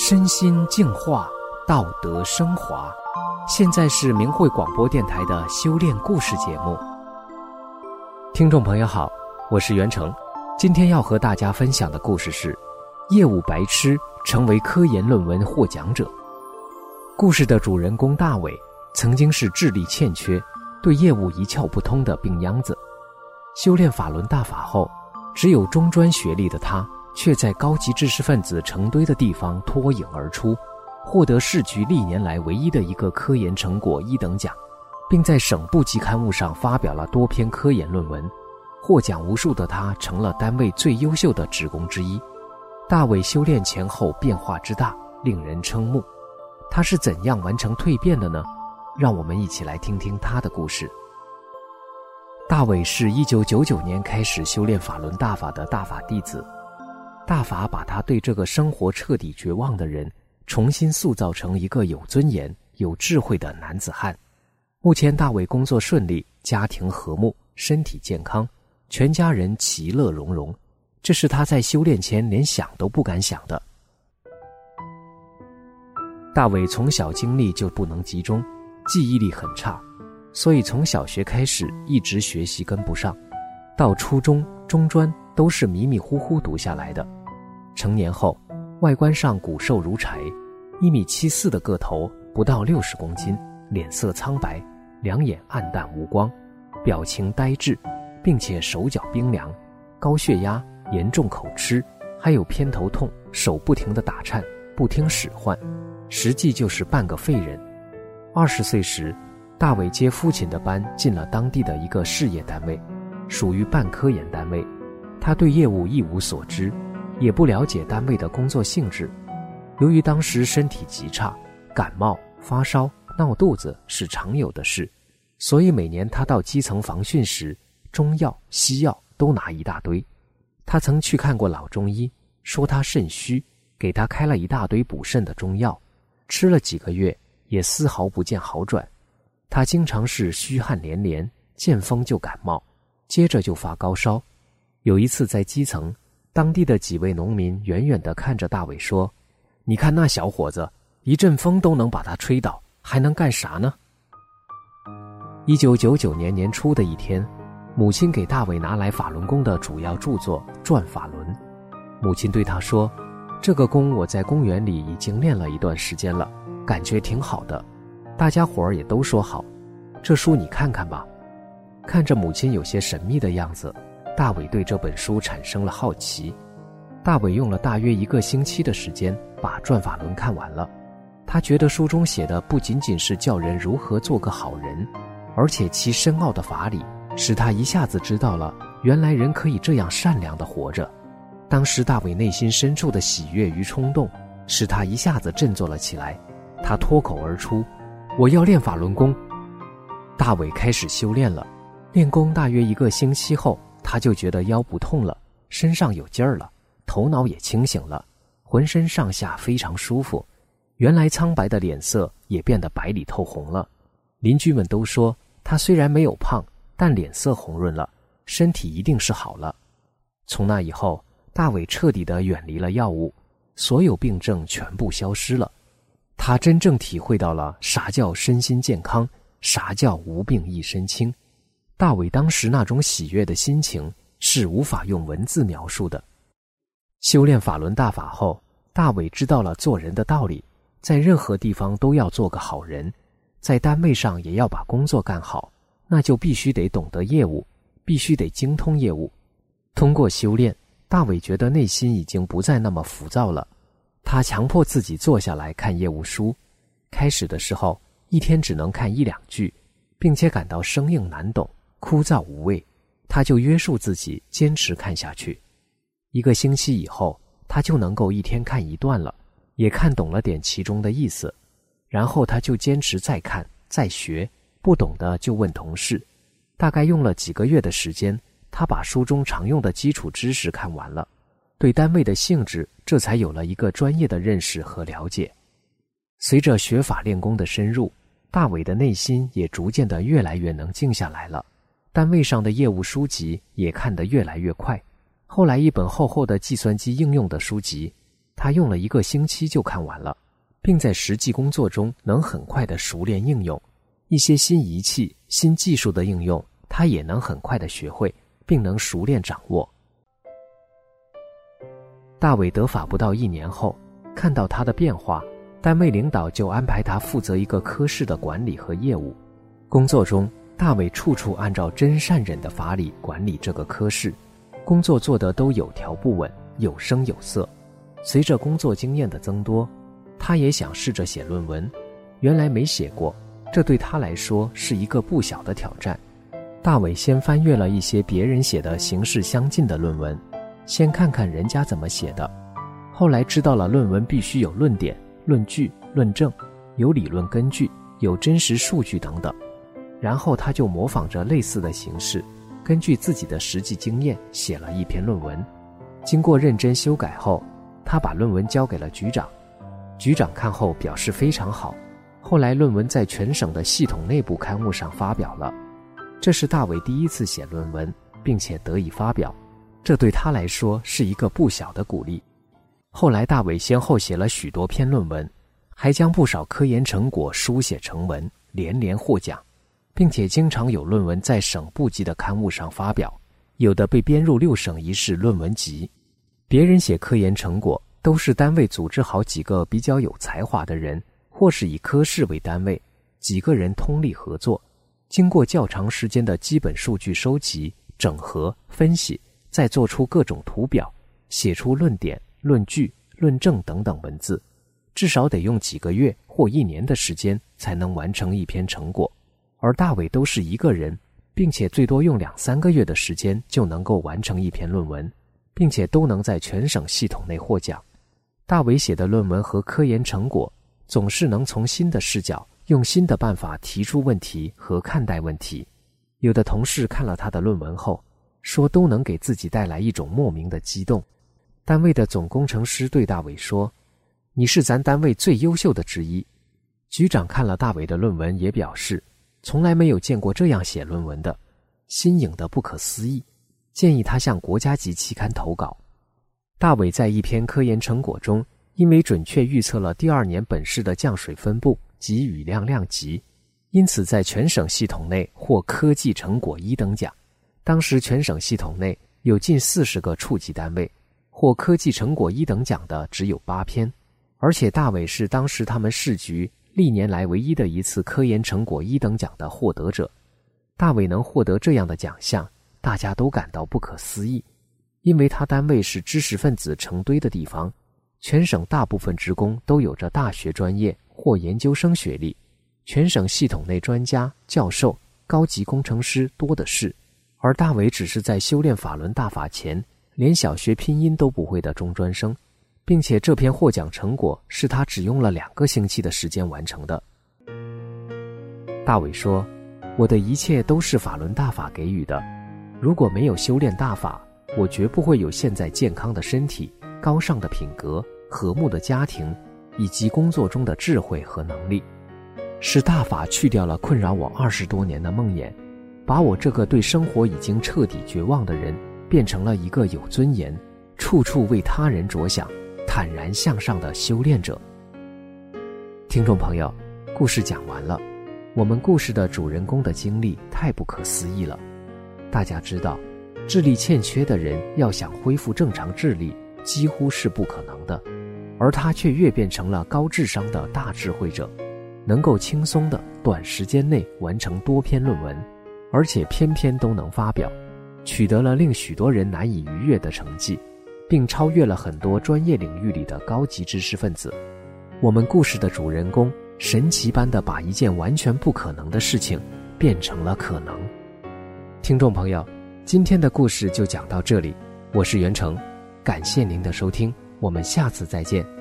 身心净化，道德升华。现在是明慧广播电台的修炼故事节目。听众朋友好，我是袁成，今天要和大家分享的故事是：业务白痴成为科研论文获奖者。故事的主人公大伟曾经是智力欠缺、对业务一窍不通的病秧子。修炼法轮大法后，只有中专学历的他，却在高级知识分子成堆的地方脱颖而出，获得市局历年来唯一的一个科研成果一等奖，并在省部级刊物上发表了多篇科研论文。获奖无数的他，成了单位最优秀的职工之一。大伟修炼前后变化之大，令人瞠目。他是怎样完成蜕变的呢？让我们一起来听听他的故事。大伟是一九九九年开始修炼法轮大法的大法弟子，大法把他对这个生活彻底绝望的人，重新塑造成一个有尊严、有智慧的男子汉。目前大伟工作顺利，家庭和睦，身体健康，全家人其乐融融，这是他在修炼前连想都不敢想的。大伟从小精力就不能集中，记忆力很差。所以从小学开始一直学习跟不上，到初中、中专都是迷迷糊糊读下来的。成年后，外观上骨瘦如柴，一米七四的个头，不到六十公斤，脸色苍白，两眼黯淡无光，表情呆滞，并且手脚冰凉，高血压，严重口吃，还有偏头痛，手不停地打颤，不听使唤，实际就是半个废人。二十岁时，大伟接父亲的班，进了当地的一个事业单位，属于半科研单位。他对业务一无所知，也不了解单位的工作性质。由于当时身体极差，感冒、发烧、闹肚子是常有的事，所以每年他到基层防汛时，中药、西药都拿一大堆。他曾去看过老中医，说他肾虚，给他开了一大堆补肾的中药，吃了几个月，也丝毫不见好转。他经常是虚汗连连，见风就感冒，接着就发高烧。有一次在基层，当地的几位农民远远地看着大伟说：“你看那小伙子，一阵风都能把他吹倒，还能干啥呢？”一九九九年年初的一天，母亲给大伟拿来法轮功的主要著作《转法轮》。母亲对他说：“这个功我在公园里已经练了一段时间了，感觉挺好的。”大家伙儿也都说好，这书你看看吧。看着母亲有些神秘的样子，大伟对这本书产生了好奇。大伟用了大约一个星期的时间把《转法轮》看完了。他觉得书中写的不仅仅是教人如何做个好人，而且其深奥的法理使他一下子知道了，原来人可以这样善良的活着。当时大伟内心深处的喜悦与冲动，使他一下子振作了起来。他脱口而出。我要练法轮功。大伟开始修炼了，练功大约一个星期后，他就觉得腰不痛了，身上有劲儿了，头脑也清醒了，浑身上下非常舒服。原来苍白的脸色也变得白里透红了。邻居们都说他虽然没有胖，但脸色红润了，身体一定是好了。从那以后，大伟彻底的远离了药物，所有病症全部消失了。他真正体会到了啥叫身心健康，啥叫无病一身轻。大伟当时那种喜悦的心情是无法用文字描述的。修炼法轮大法后，大伟知道了做人的道理，在任何地方都要做个好人，在单位上也要把工作干好，那就必须得懂得业务，必须得精通业务。通过修炼，大伟觉得内心已经不再那么浮躁了。他强迫自己坐下来看业务书，开始的时候一天只能看一两句，并且感到生硬难懂、枯燥无味，他就约束自己坚持看下去。一个星期以后，他就能够一天看一段了，也看懂了点其中的意思。然后他就坚持再看、再学，不懂的就问同事。大概用了几个月的时间，他把书中常用的基础知识看完了。对单位的性质，这才有了一个专业的认识和了解。随着学法练功的深入，大伟的内心也逐渐的越来越能静下来了。单位上的业务书籍也看得越来越快。后来，一本厚厚的计算机应用的书籍，他用了一个星期就看完了，并在实际工作中能很快的熟练应用一些新仪器、新技术的应用，他也能很快的学会，并能熟练掌握。大伟得法不到一年后，看到他的变化，单位领导就安排他负责一个科室的管理和业务。工作中，大伟处处按照真善忍的法理管理这个科室，工作做得都有条不紊、有声有色。随着工作经验的增多，他也想试着写论文。原来没写过，这对他来说是一个不小的挑战。大伟先翻阅了一些别人写的形式相近的论文，先看看人家怎么写的。后来知道了论文必须有论点、论据、论证，有理论根据，有真实数据等等。然后他就模仿着类似的形式，根据自己的实际经验写了一篇论文。经过认真修改后，他把论文交给了局长，局长看后表示非常好。后来论文在全省的系统内部刊物上发表了，这是大伟第一次写论文，并且得以发表，这对他来说是一个不小的鼓励。后来大伟先后写了许多篇论文，还将不少科研成果书写成文，连连获奖，并且经常有论文在省部级的刊物上发表，有的被编入六省一市论文集。别人写科研成果，都是单位组织好几个比较有才华的人，或是以科室为单位，几个人通力合作，经过较长时间的基本数据收集、整合、分析，再做出各种图表，写出论点、论据、论证等等文字，至少得用几个月或一年的时间才能完成一篇成果。而大伟都是一个人，并且最多用两三个月的时间就能够完成一篇论文。并且都能在全省系统内获奖。大伟写的论文和科研成果，总是能从新的视角、用新的办法提出问题和看待问题。有的同事看了他的论文后，说都能给自己带来一种莫名的激动。单位的总工程师对大伟说：“你是咱单位最优秀的之一。”局长看了大伟的论文，也表示从来没有见过这样写论文的，新颖的不可思议。建议他向国家级期刊投稿。大伟在一篇科研成果中，因为准确预测了第二年本市的降水分布及雨量量级，因此在全省系统内获科技成果一等奖。当时全省系统内有近四十个处级单位，获科技成果一等奖的只有八篇，而且大伟是当时他们市局历年来唯一的一次科研成果一等奖的获得者。大伟能获得这样的奖项。大家都感到不可思议，因为他单位是知识分子成堆的地方，全省大部分职工都有着大学专业或研究生学历，全省系统内专家、教授、高级工程师多的是，而大伟只是在修炼法轮大法前，连小学拼音都不会的中专生，并且这篇获奖成果是他只用了两个星期的时间完成的。大伟说：“我的一切都是法轮大法给予的。”如果没有修炼大法，我绝不会有现在健康的身体、高尚的品格、和睦的家庭，以及工作中的智慧和能力。是大法去掉了困扰我二十多年的梦魇，把我这个对生活已经彻底绝望的人，变成了一个有尊严、处处为他人着想、坦然向上的修炼者。听众朋友，故事讲完了，我们故事的主人公的经历太不可思议了。大家知道，智力欠缺的人要想恢复正常智力，几乎是不可能的，而他却越变成了高智商的大智慧者，能够轻松的短时间内完成多篇论文，而且篇篇都能发表，取得了令许多人难以逾越的成绩，并超越了很多专业领域里的高级知识分子。我们故事的主人公神奇般的把一件完全不可能的事情变成了可能。听众朋友，今天的故事就讲到这里，我是袁成，感谢您的收听，我们下次再见。